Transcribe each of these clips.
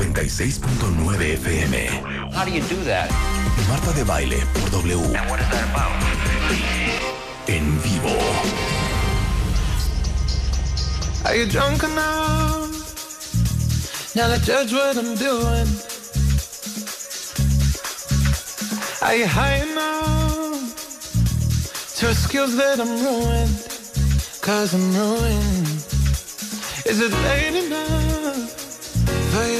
W96.9 FM. How do you do that? Marta de baile por W. And what is that about? En vivo. Are you drunk enough? Now to judge what I'm doing. Are you high enough to excuse that I'm ruined? Cause I'm ruined. Is it late enough for you to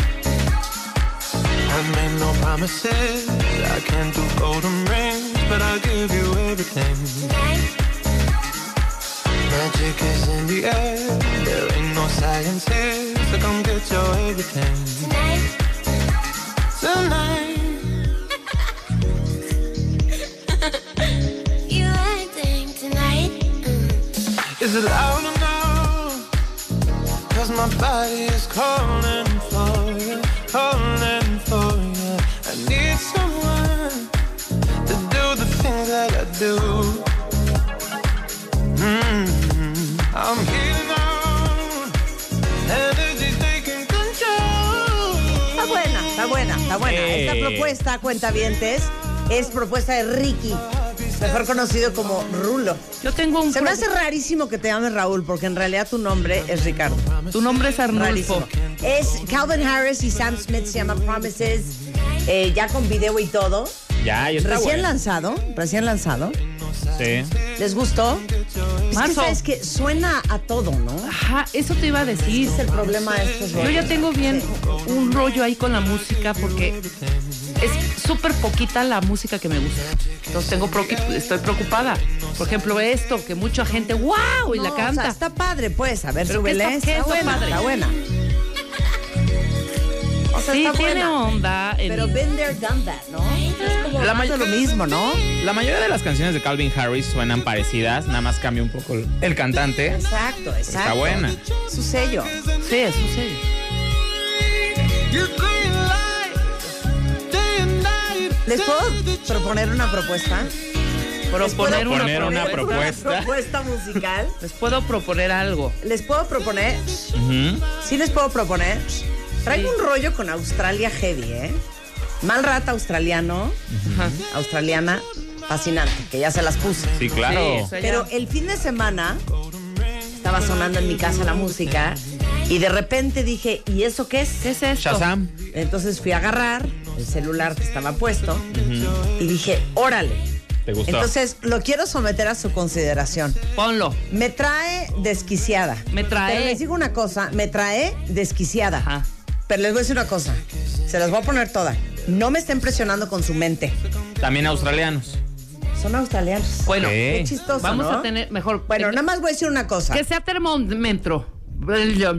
I made no promises. I can't do golden rings, but I'll give you everything. Magic is in the air. There ain't no science here, so come get your everything. Tonight. Tonight. you acting tonight? Mm. Is it loud enough? Cause my body is calling for you, calling propuesta, cuentavientes, es propuesta de Ricky, mejor conocido como Rulo. Yo tengo un. Se me hace rarísimo que te llames Raúl, porque en realidad tu nombre es Ricardo. Tu nombre es Arnulfo. Rarísimo. Es Calvin Harris y Sam Smith, se llama Promises, eh, ya con video y todo. Ya, ya está Recién bueno. lanzado, recién lanzado. Sí. ¿Les gustó? Es que Marzo. sabes que suena a todo, ¿no? Ajá, eso te iba a decir. Es el problema de estos Yo ya tengo bien un rollo ahí con la música porque es súper poquita la música que me gusta. Entonces tengo estoy preocupada. Por ejemplo, esto, que mucha gente, wow, y la canta. o sea, está padre, pues. A ver, ¿Pero qué súbele. está- Está, está buena, padre? está buena. O sea, sí, está tiene buena. onda. en- Pero been there, done that, ¿no? Es como La más de lo mismo, ¿no? La mayoría de las canciones de Calvin Harris suenan parecidas, nada más cambia un poco el, el cantante. Exacto, exacto. Está buena. Su sello. sí, es un sello. ¿Les puedo proponer una propuesta? Proponer una, Poner una propuesta. propuesta. propuesta musical. Les puedo proponer algo. Les puedo proponer, Ujú. sí les puedo proponer. Traigo un rollo con Australia heavy, ¿eh? Mal rata australiano, australiana, fascinante, que ya se las puse. Sí, claro. Sí, Pero el fin de semana estaba sonando en mi casa la música y de repente dije, ¿y eso qué es? ¿Qué es esto? Shazam. Entonces fui a agarrar el celular que estaba puesto y dije, órale. ¿Te gustó? Entonces lo quiero someter a su consideración. Ponlo. Me trae desquiciada. Me trae. Pero les digo una cosa, me trae desquiciada. Ajá. Pero les voy a decir una cosa, se las voy a poner toda. No me estén presionando con su mente. También australianos. Son australianos. Bueno, ¿Qué? Qué chistoso, vamos ¿no? a tener mejor. Bueno, eh, nada más voy a decir una cosa. Que sea termómetro.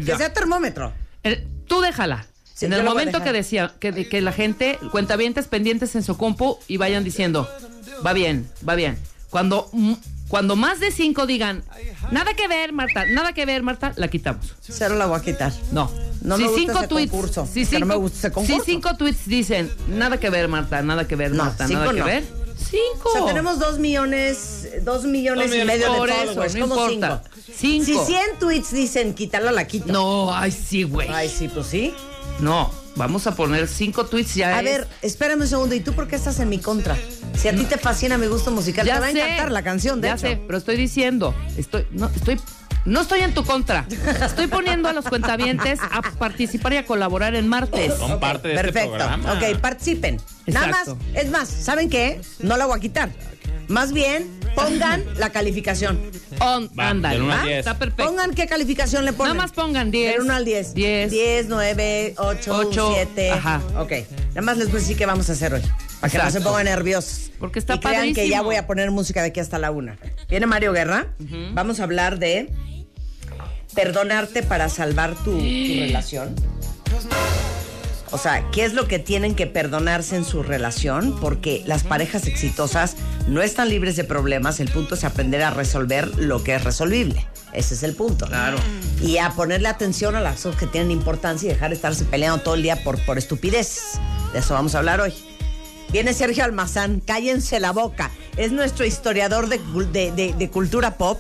Que sea termómetro. El- tú déjala. Sí, en el momento que decía que, que la gente, cuentavientes pendientes en su compu y vayan diciendo, va bien, va bien. Cuando, mm, cuando más de cinco digan, nada que ver, Marta, nada que ver, Marta, la quitamos. Cero la voy a quitar. No. No me gusta ese concurso, si que no cinco, me gusta ese si cinco tweets dicen, nada que ver, Marta, nada que ver, No, Marta, nada que no. ver. Cinco. O sea, tenemos dos millones, dos millones No y me medio de followers. eso, no ¿Cómo importa. cinco? Cinco. Si 100 tweets dicen quítala, la quito. No, ay, sí, güey. Ay, sí, pues sí. No, vamos a poner cinco tweets ya. A es- ver, espérame un segundo. ¿Y tú por qué estás en mi contra? Si a ti te fascina mi gusto musical, te va a encantar la canción, de ya hecho. sé, pero estoy diciendo, estoy, no, estoy No estoy en tu contra. Estoy poniendo a los cuentavientes a participar y a colaborar en martes. Son parte de este Perfecto. programa. ok, participen. Nada más, es más, ¿saben qué? No la voy a quitar. Más bien, pongan la calificación. On, Va, ándale, del uno al ¿va? diez. Está perfecto. Pongan qué calificación le ponen. Nada más pongan 10. Del 1 al 10. 10. 10, 9, 8, Ocho, 7. ajá. Ok. Nada más les voy a decir qué vamos a hacer hoy. Para que no se Exacto. pongan nerviosos. Porque está y crean que padrísimo. ya voy a poner música de aquí hasta la una. Viene Mario Guerra. Vamos a hablar de perdonarte para salvar tu, tu relación. O sea, ¿qué es lo que tienen que perdonarse en su relación? Porque las parejas exitosas no están libres de problemas. El punto es aprender a resolver lo que es resolvible. Ese es el punto. Claro. Y a ponerle atención a las cosas que tienen importancia y dejar de estarse peleando todo el día por, por estupideces. De eso vamos a hablar hoy. Viene Sergio Almazán, cállense la boca. Es nuestro historiador de, de- de cultura pop.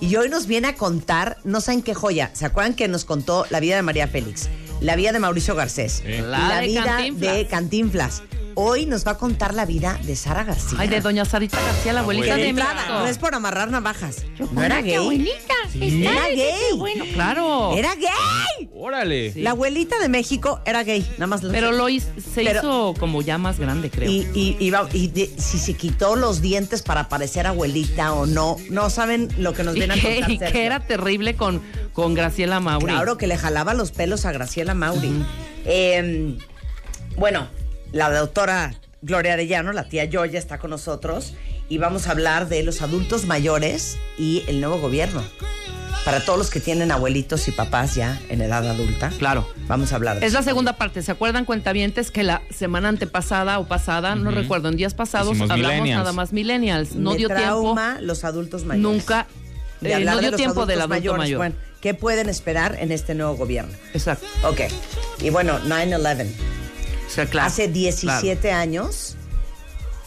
Y hoy nos viene a contar, no saben qué joya. ¿Se acuerdan que nos contó la vida de María Félix? La vida de Mauricio Garcés. La La, de vida Cantinflas. de Cantinflas. Hoy nos va a contar la vida de Sara García. Ay, de doña Sarita García, la abuelita de México. no es por amarrar navajas. No era gay. Sí. Era gay. Bueno, claro. Era gay. Órale. La abuelita de México era gay, nada más. lo Pero sé. lo hiz- se Pero- hizo como ya más grande, creo. Y, y, y va- y de- si se quitó los dientes para parecer abuelita o no, no saben lo que nos Y viene a que, contar. y que era terrible con, con Graciela Mauri. Claro que le jalaba los pelos a Graciela Mauri. Eh, bueno, la doctora Gloria Arellano, la tía Yoya, está con nosotros y vamos a hablar de los adultos mayores y el nuevo gobierno. Para todos los que tienen abuelitos y papás ya en edad adulta. Claro. Vamos a hablar de Es eso. la segunda parte. ¿Se acuerdan, cuentavientes, que la semana antepasada o pasada, no recuerdo, en días pasados Hicimos hablamos millennials. nada más millennials? No Me dio trauma los adultos tiempo. mayores. Nunca. De eh, no dio los tiempo del adultos adulto mayores. mayor. Bueno, ¿qué pueden esperar en este nuevo gobierno? Exacto. Ok. Y bueno, 9-11. O sea, claro. Hace 17 claro. años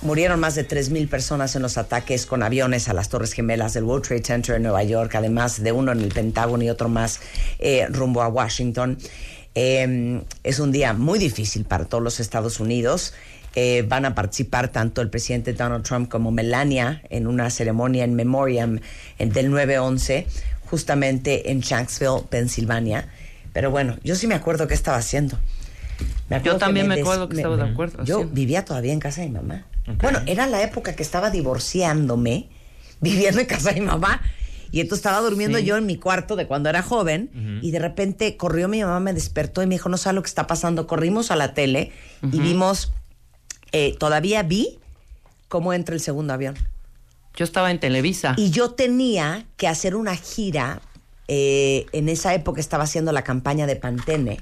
murieron más de 3.000 personas en los ataques con aviones a las Torres Gemelas del World Trade Center en Nueva York, además de uno en el Pentágono y otro más eh, rumbo a Washington. Eh, es un día muy difícil para todos los Estados Unidos. Eh, van a participar tanto el presidente Donald Trump como Melania en una ceremonia en memoriam del 9-11, justamente en Shanksville, Pensilvania. Pero bueno, yo sí me acuerdo qué estaba haciendo. Yo también me acuerdo que estaba de acuerdo, Yo vivía todavía en casa de mi mamá. Bueno, era la época que estaba divorciándome, viviendo en casa de mi mamá. Y entonces estaba durmiendo yo en mi cuarto de cuando era joven y de repente corrió mi mamá, me despertó y me dijo, no sabe lo que está pasando. Corrimos a la tele y vimos, eh, todavía vi cómo entra el segundo avión. Yo estaba en Televisa. Y yo tenía que hacer una gira. eh, en esa época estaba haciendo la campaña de Pantene.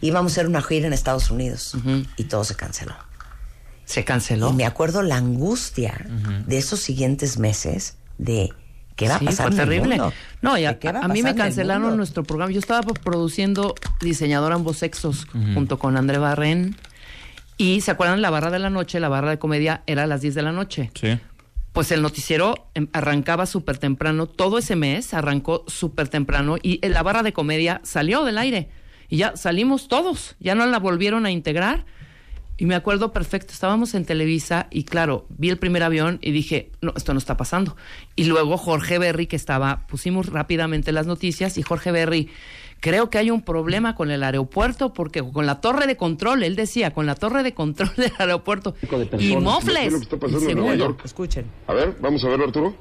Íbamos a hacer una gira en Estados Unidos y todo se canceló. Se canceló. Y me acuerdo la angustia de esos siguientes meses de qué va a Sí, pasar fue en el terrible. mundo? No, y ¿De a, a mí me cancelaron nuestro programa. Yo estaba produciendo Diseñador Ambos Sexos junto con André Barren. Y se acuerdan la barra de la noche, la barra de comedia era a las 10 de la noche. Sí. Pues el noticiero em, arrancaba súper temprano, todo ese mes arrancó súper temprano y eh, la barra de comedia salió del aire. Y ya salimos todos, ya no la volvieron a integrar. Y me acuerdo perfecto, estábamos en Televisa y claro, vi el primer avión y dije, no, esto no está pasando. Y luego Jorge Berry, que estaba, pusimos rápidamente las noticias y Jorge Berry, creo que hay un problema con el aeropuerto porque con la torre de control, él decía, con la torre de control del aeropuerto y mofles. Es lo que está pasando Y en Nueva segundo, York. Escuchen. A ver, vamos a verlo, Arturo.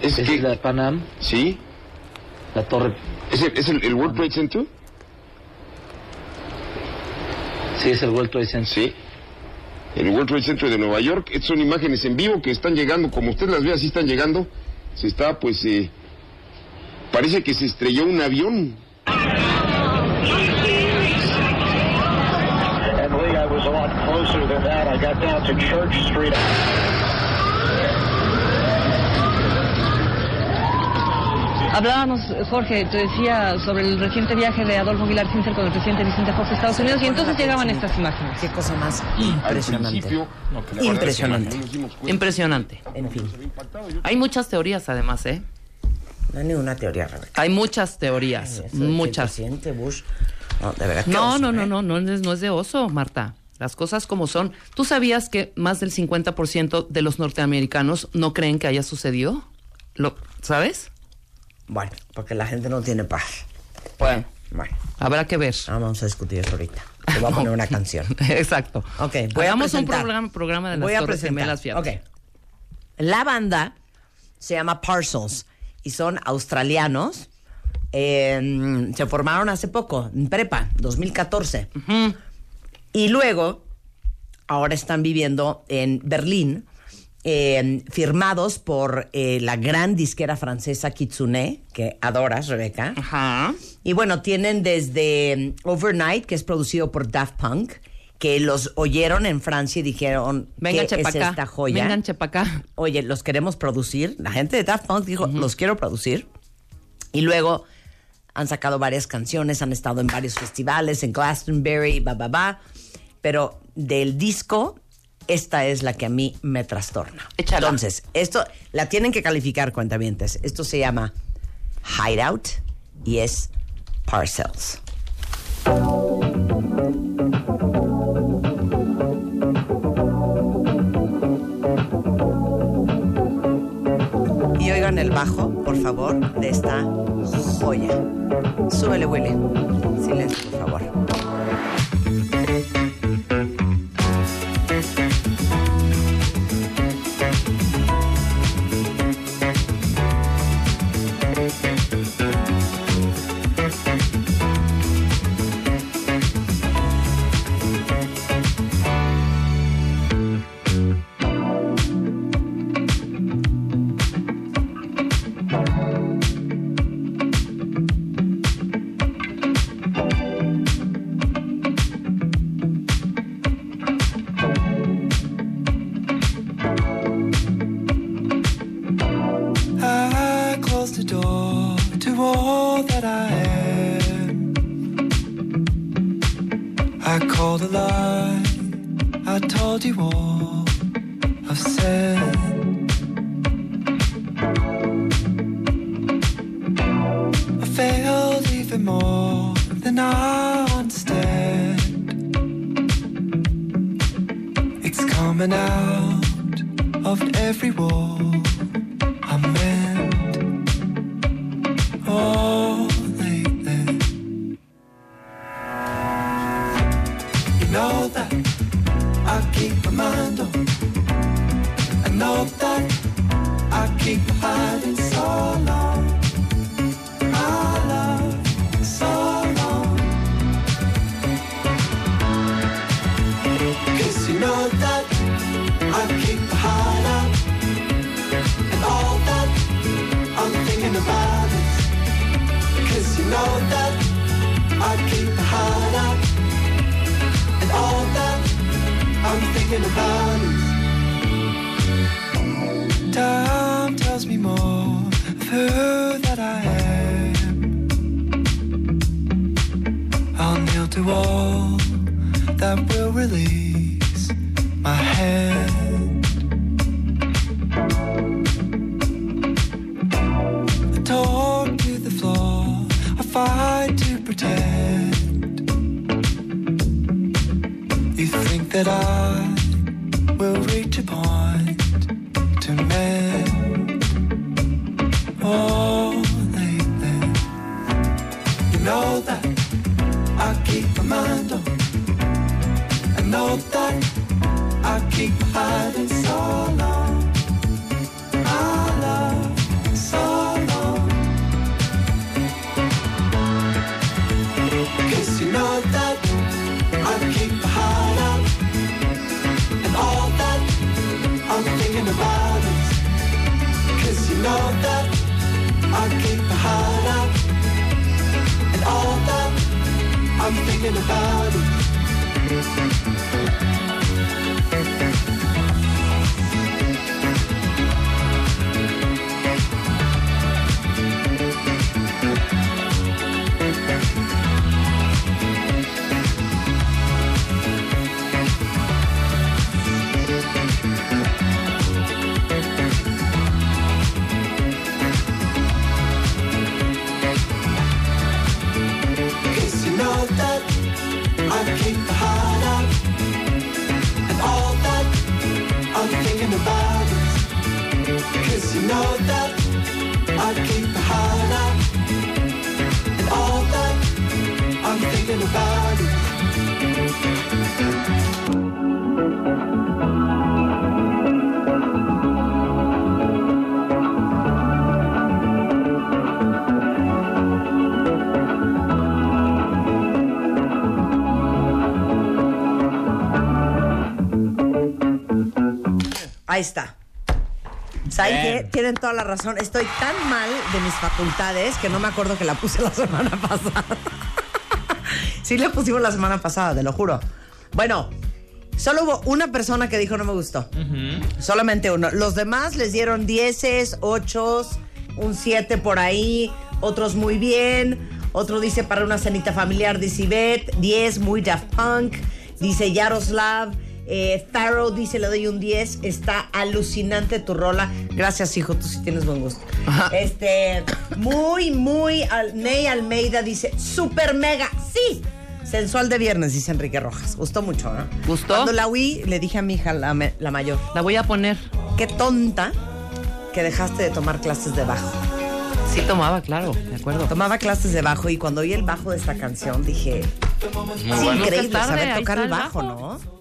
Es ¿Es que, la de Panam? sí, La torre. es el, es el, el World Trade Center. Sí, es el World Trade Center. Sí. El World Trade Center de Nueva York. Estas son imágenes en vivo que están llegando, como usted las ve, así están llegando. Se está, pues, eh, parece que se estrelló un avión. And Lee, I was a lot closer than that. I got down to Church Street. Hablábamos, Jorge, te decía sobre el reciente viaje de Adolfo Aguilar Sincer con el presidente Vicente Fox a Estados Unidos y entonces llegaban estas imágenes. Qué cosa más impresionante. Impresionante. no cuenta. Impresionante. En fin, Hay muchas teorías además, ¿eh? no hay ninguna teoría, Rebeca. Hay muchas teorías, Eso de que el muchas. presidente Bush. No, de verdad. No, oso, no, no, ¿eh? no, no es, no es de oso, Marta. Las cosas como son. ¿Tú sabías que más del 50% de los norteamericanos no creen que haya sucedido? ¿Lo sabes? Bueno, porque la gente no tiene paz. Bueno, Bueno, habrá que ver. ah, vamos a discutir eso ahorita. Te voy a poner una canción. Exacto. Ok, voy a Hagamos un presentar. programa, programa de las Voy a Torres. Gemelas. Ok. La banda se llama Parcels y son australianos. Eh, se formaron hace poco, en prepa, 2014. Y luego, ahora están viviendo en Berlín, eh, firmados por eh, la gran disquera francesa Kitsune, que adoras, Rebeca. Ajá. Y bueno, tienen desde um, Overnight, que es producido por Daft Punk, que los oyeron en Francia y dijeron, Vengan, ¿qué es esta joya? Vengan, chepacá. Oye, los queremos producir. La gente de Daft Punk dijo, los quiero producir. Y luego han sacado varias canciones, han estado en varios festivales, en Glastonbury, ba, ba, ba. Pero del disco, esta es la que a mí me trastorna. Échala. Entonces, esto la tienen que calificar, cuentavientes. Esto se llama Hideout y es Parcels. Y oigan el bajo, por favor, de esta joya. Súbele, Willy. Silencio, por favor. Coming out of every wall That will release my hand I talk to the floor, I fight to pretend. You think that I I'm thinking about I'm thinking about. Ahí está. ¿Saben Bien. qué? Tienen toda la razón. Estoy tan mal de mis facultades que no me acuerdo que la puse la semana pasada. sí la pusimos la semana pasada, te lo juro. Bueno, solo hubo una persona que dijo no me gustó. Solamente uno. Los demás les dieron dieces, ochos, un siete por ahí, otros muy bien. Otro dice para una cenita familiar, dice Ivette, 10, muy Daft Punk, dice Yaroslav, eh, Pharaoh dice le doy un 10, está alucinante tu rola. Gracias, hijo, tú sí tienes buen gusto. Este, muy, muy, al, Ney Almeida dice, super mega, sí. Sensual de viernes, dice Enrique Rojas. Gustó mucho, ¿no? ¿Gustó? Cuando la oí, le dije a mi hija, la, me- la mayor, La voy a poner. qué tonta que dejaste de tomar clases de bajo. Sí tomaba, claro, de acuerdo. Tomaba clases de bajo y cuando oí el bajo de esta canción dije, Muy es bueno. Increíble tarde, saber tocar el bajo, bajo. ¿no?